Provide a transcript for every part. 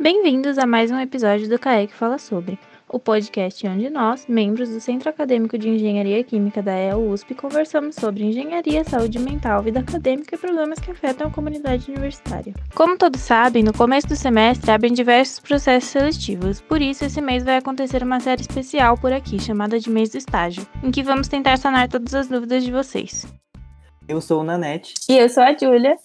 Bem-vindos a mais um episódio do CAEC Fala Sobre, o podcast onde nós, membros do Centro Acadêmico de Engenharia Química da EL-USP, conversamos sobre engenharia, saúde mental, vida acadêmica e problemas que afetam a comunidade universitária. Como todos sabem, no começo do semestre abrem diversos processos seletivos, por isso esse mês vai acontecer uma série especial por aqui, chamada de Mês do Estágio, em que vamos tentar sanar todas as dúvidas de vocês. Eu sou o Nanete. E eu sou a Júlia.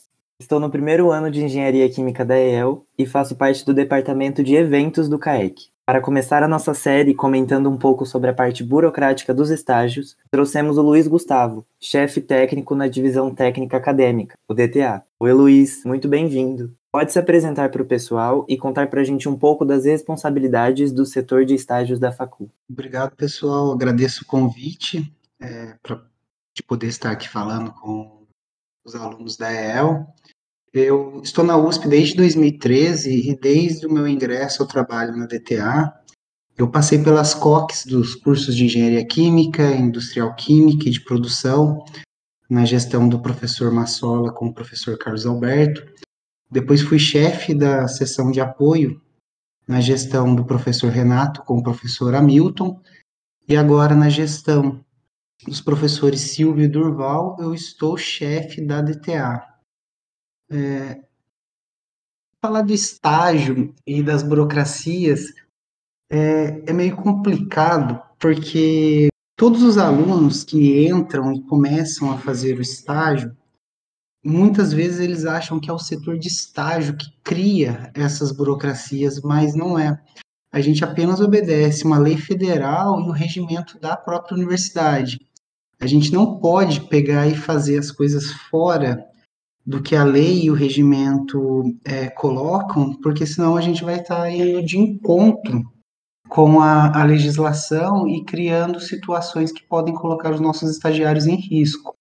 Estou no primeiro ano de Engenharia Química da EEL e faço parte do departamento de eventos do CAEC. Para começar a nossa série comentando um pouco sobre a parte burocrática dos estágios, trouxemos o Luiz Gustavo, chefe técnico na Divisão Técnica Acadêmica, o DTA. Oi, Luiz, muito bem-vindo. Pode se apresentar para o pessoal e contar para a gente um pouco das responsabilidades do setor de estágios da Facul. Obrigado, pessoal. Agradeço o convite é, poder estar aqui falando com os alunos da EEL. Eu estou na USP desde 2013 e desde o meu ingresso eu trabalho na DTA. Eu passei pelas COCs dos cursos de Engenharia Química, Industrial Química e de Produção, na gestão do professor Massola com o professor Carlos Alberto. Depois fui chefe da seção de apoio na gestão do professor Renato com o professor Hamilton. E agora na gestão dos professores Silvio e Durval, eu estou chefe da DTA. É, falar do estágio e das burocracias é, é, meio complicado, porque todos os alunos que entram e começam a fazer o estágio, muitas vezes eles acham que é o setor de estágio que cria essas burocracias, mas não é. A gente apenas obedece uma lei federal e o regimento da própria universidade. A gente não pode pegar e fazer as coisas fora do que a lei e o regimento é, colocam, porque senão a gente vai estar indo de encontro com a, a, legislação e criando situações que podem colocar os nossos estagiários em risco.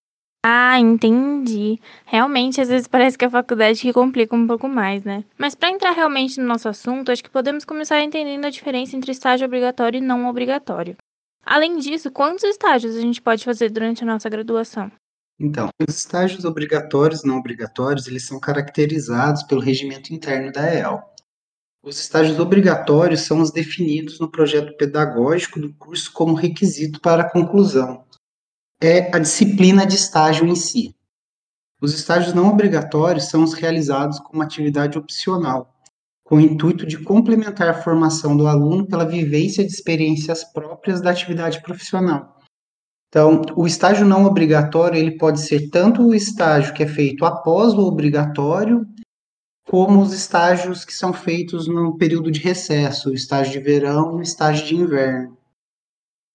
Ah, entendi. Realmente, às vezes parece que é a faculdade que complica um pouco mais, né? Mas para entrar realmente no nosso assunto, acho que podemos começar entendendo a diferença entre estágio obrigatório e não obrigatório. Além disso, quantos estágios a gente pode fazer durante a nossa graduação? Então, os estágios obrigatórios e não obrigatórios, eles são caracterizados pelo regimento interno da EL. Os estágios obrigatórios são os definidos no projeto pedagógico do curso como requisito para a conclusão. É a disciplina de estágio em si. Os estágios não obrigatórios são os realizados como atividade opcional, com o intuito de complementar a formação do aluno pela vivência de experiências próprias da atividade profissional então, o estágio não obrigatório, ele pode ser tanto o estágio que é feito após o obrigatório, como os estágios que são feitos no período de recesso, o estágio de verão e o estágio de inverno.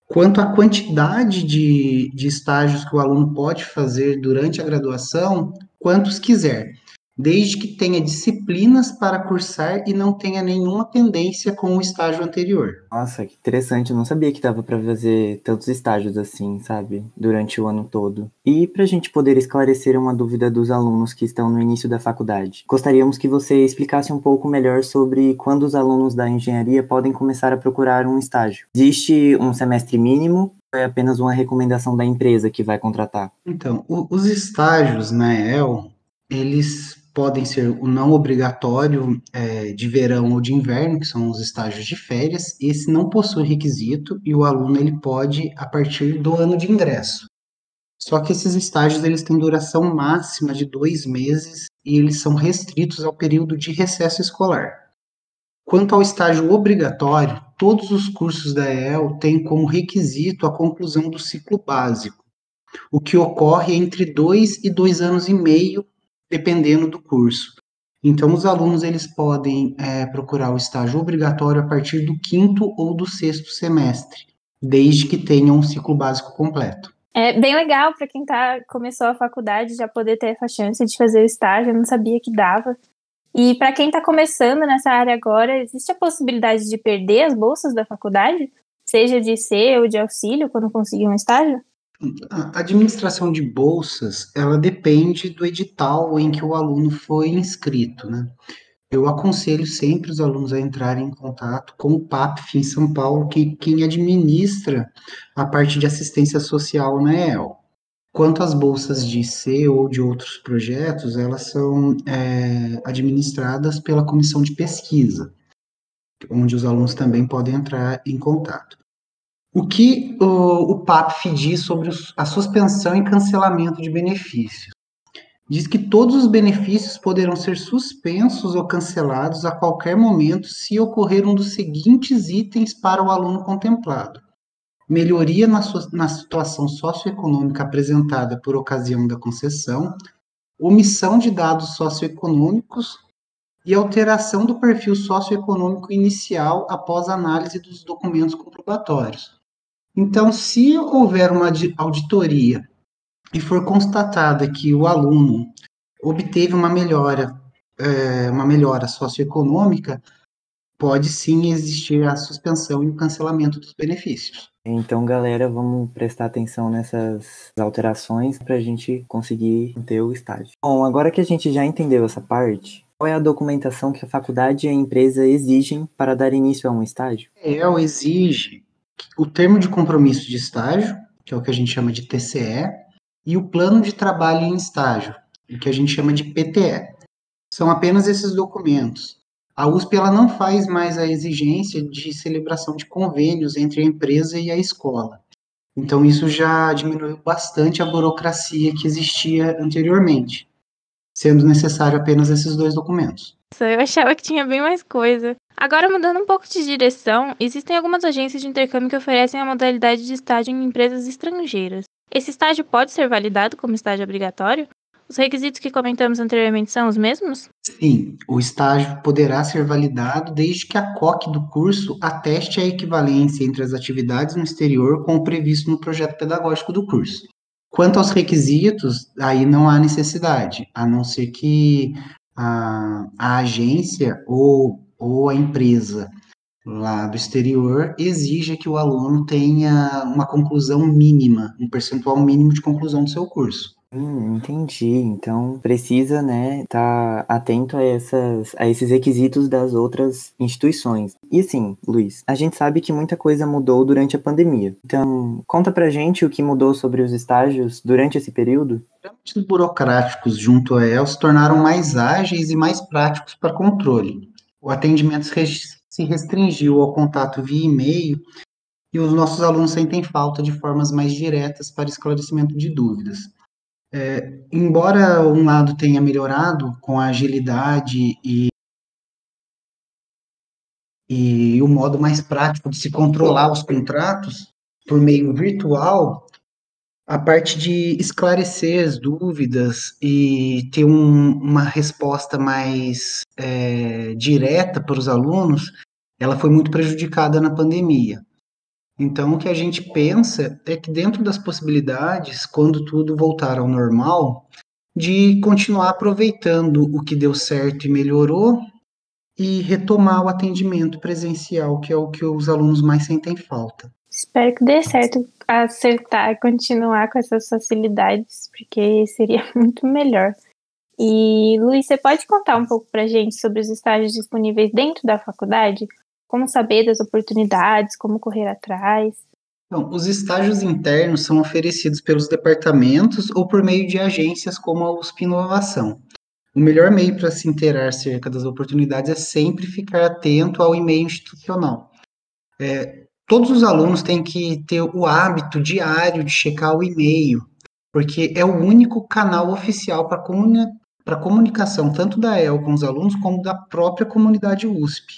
Quanto à quantidade de, de estágios que o aluno pode fazer durante a graduação, quantos quiser desde que tenha disciplinas para cursar e não tenha nenhuma pendência com o estágio anterior. Nossa, que interessante, eu não sabia que dava para fazer tantos estágios assim, sabe, durante o ano todo. E para a gente poder esclarecer uma dúvida dos alunos que estão no início da faculdade, gostaríamos que você explicasse um pouco melhor sobre quando os alunos da engenharia podem começar a procurar um estágio. Existe um semestre mínimo é apenas uma recomendação da empresa que vai contratar? Então, o, os estágios na EL, eles podem ser o não obrigatório é, de verão ou de inverno, que são os estágios de férias. Esse não possui requisito e o aluno ele pode a partir do ano de ingresso. Só que esses estágios eles têm duração máxima de dois meses e eles são restritos ao período de recesso escolar. Quanto ao estágio obrigatório, todos os cursos da EEL têm como requisito a conclusão do ciclo básico, o que ocorre entre dois e dois anos e meio dependendo do curso. Então, os alunos eles podem é, procurar o estágio obrigatório a partir do quinto ou do sexto semestre, desde que tenham um ciclo básico completo. É bem legal para quem tá, começou a faculdade já poder ter essa chance de fazer o estágio, eu não sabia que dava. E para quem está começando nessa área agora, existe a possibilidade de perder as bolsas da faculdade? Seja de C ou de auxílio quando conseguir um estágio? A administração de bolsas, ela depende do edital em que o aluno foi inscrito, né? Eu aconselho sempre os alunos a entrarem em contato com o PAPF em São Paulo, que quem administra a parte de assistência social na EL. Quanto às bolsas de C ou de outros projetos, elas são é, administradas pela comissão de pesquisa. onde os alunos também podem entrar em contato. O que o, o PAPF diz sobre a suspensão e cancelamento de benefícios? Diz que todos os benefícios poderão ser suspensos ou cancelados a qualquer momento se ocorrer um dos seguintes itens para o aluno contemplado: melhoria na, na situação socioeconômica apresentada por ocasião da concessão, omissão de dados socioeconômicos e alteração do perfil socioeconômico inicial após análise dos documentos comprobatórios. Então, se houver uma auditoria e for constatada que o aluno obteve uma melhora, é, uma melhora socioeconômica, pode sim existir a suspensão e o cancelamento dos benefícios. Então, galera, vamos prestar atenção nessas alterações para a gente conseguir ter o estágio. Bom, agora que a gente já entendeu essa parte, qual é a documentação que a faculdade e a empresa exigem para dar início a um estágio? EL exige o termo de compromisso de estágio, que é o que a gente chama de TCE, e o plano de trabalho em estágio, o que a gente chama de PTE. São apenas esses documentos. A USP ela não faz mais a exigência de celebração de convênios entre a empresa e a escola. Então, isso já diminuiu bastante a burocracia que existia anteriormente sendo necessário apenas esses dois documentos. Eu achava que tinha bem mais coisa. Agora, mudando um pouco de direção, existem algumas agências de intercâmbio que oferecem a modalidade de estágio em empresas estrangeiras. Esse estágio pode ser validado como estágio obrigatório? Os requisitos que comentamos anteriormente são os mesmos? Sim, o estágio poderá ser validado desde que a COC do curso ateste a equivalência entre as atividades no exterior com o previsto no projeto pedagógico do curso. Quanto aos requisitos, aí não há necessidade, a não ser que a, a agência ou, ou a empresa lá do exterior exija que o aluno tenha uma conclusão mínima, um percentual mínimo de conclusão do seu curso. Hum, entendi. Então precisa, né, estar tá atento a, essas, a esses requisitos das outras instituições. E assim, Luiz, a gente sabe que muita coisa mudou durante a pandemia. Então, conta pra gente o que mudou sobre os estágios durante esse período. Os burocráticos junto a EL se tornaram mais ágeis e mais práticos para controle. O atendimento se restringiu ao contato via e-mail e os nossos alunos sentem falta de formas mais diretas para esclarecimento de dúvidas. É, embora um lado tenha melhorado com a agilidade e, e o modo mais prático de se controlar os contratos por meio virtual, a parte de esclarecer as dúvidas e ter um, uma resposta mais é, direta para os alunos, ela foi muito prejudicada na pandemia. Então, o que a gente pensa é que, dentro das possibilidades, quando tudo voltar ao normal, de continuar aproveitando o que deu certo e melhorou e retomar o atendimento presencial, que é o que os alunos mais sentem falta. Espero que dê certo acertar, continuar com essas facilidades, porque seria muito melhor. E, Luiz, você pode contar um pouco para gente sobre os estágios disponíveis dentro da faculdade? Como saber das oportunidades, como correr atrás? Bom, os estágios internos são oferecidos pelos departamentos ou por meio de agências como a USP Inovação. O melhor meio para se inteirar acerca das oportunidades é sempre ficar atento ao e-mail institucional. É, todos os alunos têm que ter o hábito diário de checar o e-mail, porque é o único canal oficial para comuni comunicação, tanto da EL com os alunos, como da própria comunidade USP.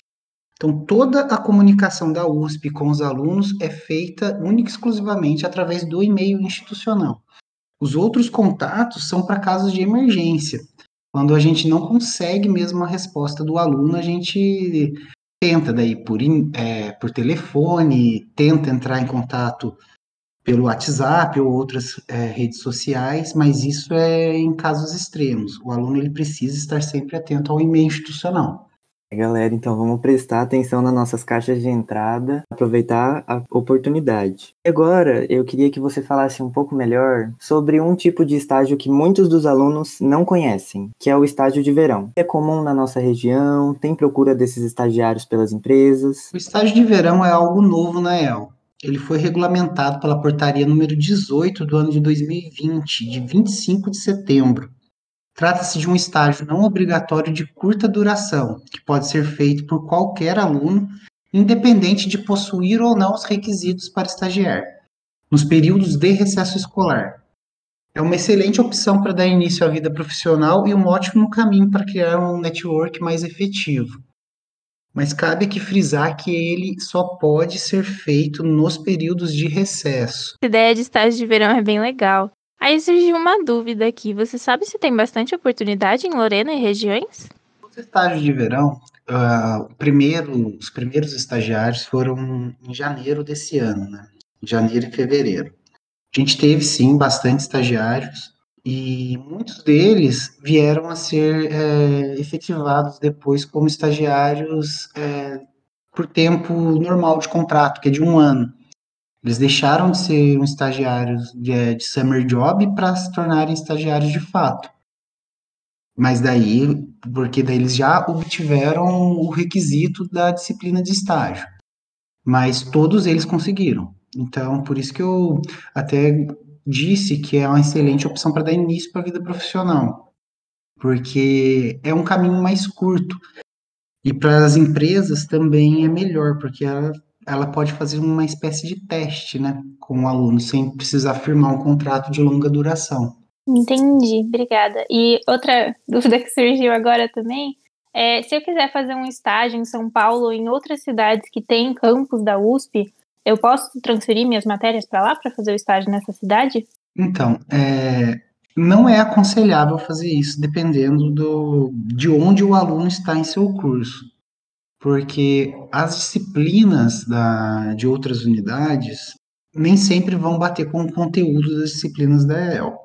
Então, toda a comunicação da USP com os alunos é feita única e exclusivamente através do e-mail institucional. Os outros contatos são para casos de emergência. Quando a gente não consegue mesmo a resposta do aluno, a gente tenta daí por, é, por telefone, tenta entrar em contato pelo WhatsApp ou outras é, redes sociais, mas isso é em casos extremos. O aluno ele precisa estar sempre atento ao e-mail institucional. Galera, então vamos prestar atenção nas nossas caixas de entrada, aproveitar a oportunidade. Agora, eu queria que você falasse um pouco melhor sobre um tipo de estágio que muitos dos alunos não conhecem, que é o estágio de verão. É comum na nossa região, tem procura desses estagiários pelas empresas. O estágio de verão é algo novo na EL. Ele foi regulamentado pela portaria número 18 do ano de 2020, de 25 de setembro Trata-se de um estágio não obrigatório de curta duração, que pode ser feito por qualquer aluno, independente de possuir ou não os requisitos para estagiar, nos períodos de recesso escolar. É uma excelente opção para dar início à vida profissional e um ótimo caminho para criar um network mais efetivo. Mas cabe aqui frisar que ele só pode ser feito nos períodos de recesso. A ideia de estágio de verão é bem legal. Aí surgiu uma dúvida aqui. Você sabe se tem bastante oportunidade em Lorena e regiões? Os estágios de verão, uh, primeiro, os primeiros estagiários foram em janeiro desse ano, né? Janeiro e fevereiro. A gente teve sim bastante estagiários, e muitos deles vieram a ser é, efetivados depois como estagiários é, por tempo normal de contrato, que é de um ano. Eles deixaram de ser um estagiários de, é, de summer job para se tornarem estagiários de fato. Mas daí, porque daí eles já obtiveram o requisito da disciplina de estágio. Mas todos eles conseguiram. Então, por isso que eu até disse que é uma excelente opção para dar início para a vida profissional, porque é um caminho mais curto. E para as empresas também é melhor, porque ela, ela pode fazer uma espécie de teste né, com o aluno, sem precisar firmar um contrato de longa duração. Entendi, obrigada. E outra dúvida que surgiu agora também é, se eu quiser fazer um estágio em São Paulo ou em outras cidades que têm campus da USP, eu posso transferir minhas matérias para lá para fazer o estágio nessa cidade? Então, é, não é aconselhável fazer isso dependendo do, de onde o aluno está em seu curso, porque as disciplinas da, de outras unidades nem sempre vão bater com o conteúdo das disciplinas da EL.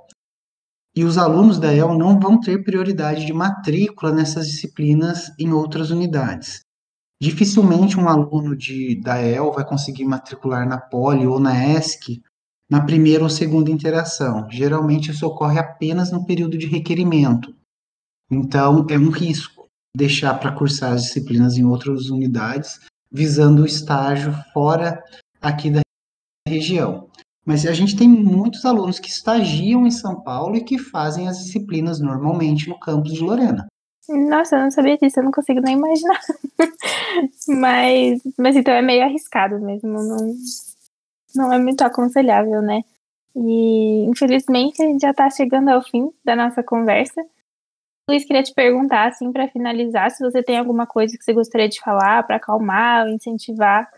E os alunos da EL não vão ter prioridade de matrícula nessas disciplinas em outras unidades. Dificilmente um aluno de, da EL vai conseguir matricular na Poli ou na ESC na primeira ou segunda interação. Geralmente isso ocorre apenas no período de requerimento. Então, é um risco deixar para cursar as disciplinas em outras unidades, visando o estágio fora aqui da região. Mas a gente tem muitos alunos que estagiam em São Paulo e que fazem as disciplinas normalmente no campus de Lorena. Nossa, eu não sabia disso, eu não consigo nem imaginar. mas, mas então é meio arriscado mesmo, não, não é muito aconselhável, né? E infelizmente a gente já está chegando ao fim da nossa conversa. Luiz, queria te perguntar, assim, para finalizar, se você tem alguma coisa que você gostaria de falar para acalmar, incentivar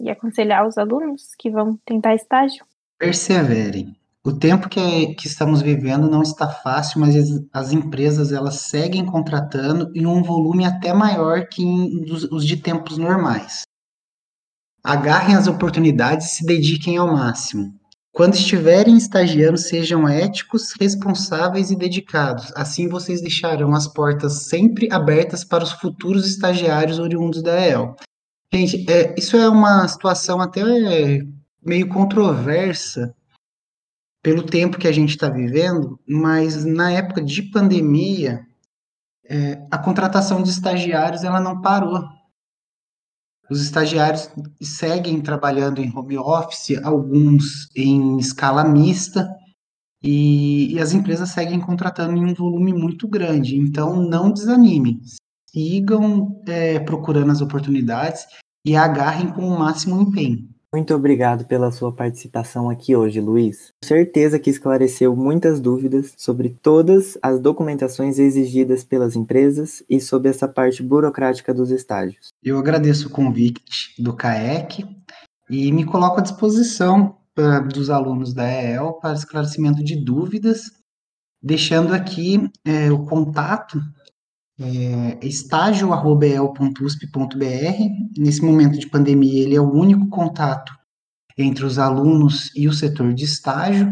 e aconselhar os alunos que vão tentar estágio. Perseverem. O tempo que, que estamos vivendo não está fácil, mas as, as empresas elas seguem contratando em um volume até maior que em, dos, os de tempos normais. Agarrem as oportunidades e se dediquem ao máximo. Quando estiverem estagiando, sejam éticos, responsáveis e dedicados. Assim vocês deixarão as portas sempre abertas para os futuros estagiários oriundos da EL. Gente, é, isso é uma situação até meio controversa, pelo tempo que a gente está vivendo, mas na época de pandemia, é, a contratação de estagiários ela não parou. Os estagiários seguem trabalhando em home office, alguns em escala mista, e, e as empresas seguem contratando em um volume muito grande. Então, não desanimem, sigam é, procurando as oportunidades e agarrem com o máximo empenho. Muito obrigado pela sua participação aqui hoje, Luiz. Certeza que esclareceu muitas dúvidas sobre todas as documentações exigidas pelas empresas e sobre essa parte burocrática dos estágios. Eu agradeço o convite do CAEC e me coloco à disposição uh, dos alunos da EEL para esclarecimento de dúvidas, deixando aqui é, o contato é, estágio.el.usp.br. Nesse momento de pandemia, ele é o único contato entre os alunos e o setor de estágio,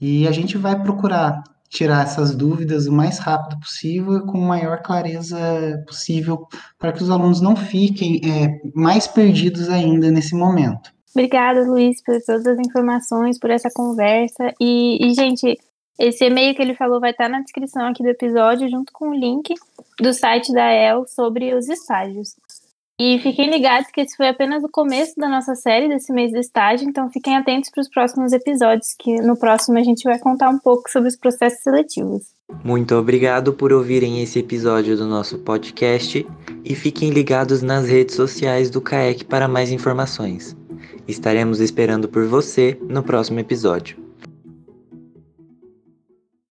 e a gente vai procurar tirar essas dúvidas o mais rápido possível, com a maior clareza possível, para que os alunos não fiquem é, mais perdidos ainda nesse momento. Obrigada, Luiz, por todas as informações, por essa conversa. E, e gente, esse e-mail que ele falou vai estar na descrição aqui do episódio, junto com o link do site da EL sobre os estágios. E fiquem ligados que esse foi apenas o começo da nossa série desse mês do estágio, então fiquem atentos para os próximos episódios, que no próximo a gente vai contar um pouco sobre os processos seletivos. Muito obrigado por ouvirem esse episódio do nosso podcast e fiquem ligados nas redes sociais do CAEC para mais informações. Estaremos esperando por você no próximo episódio.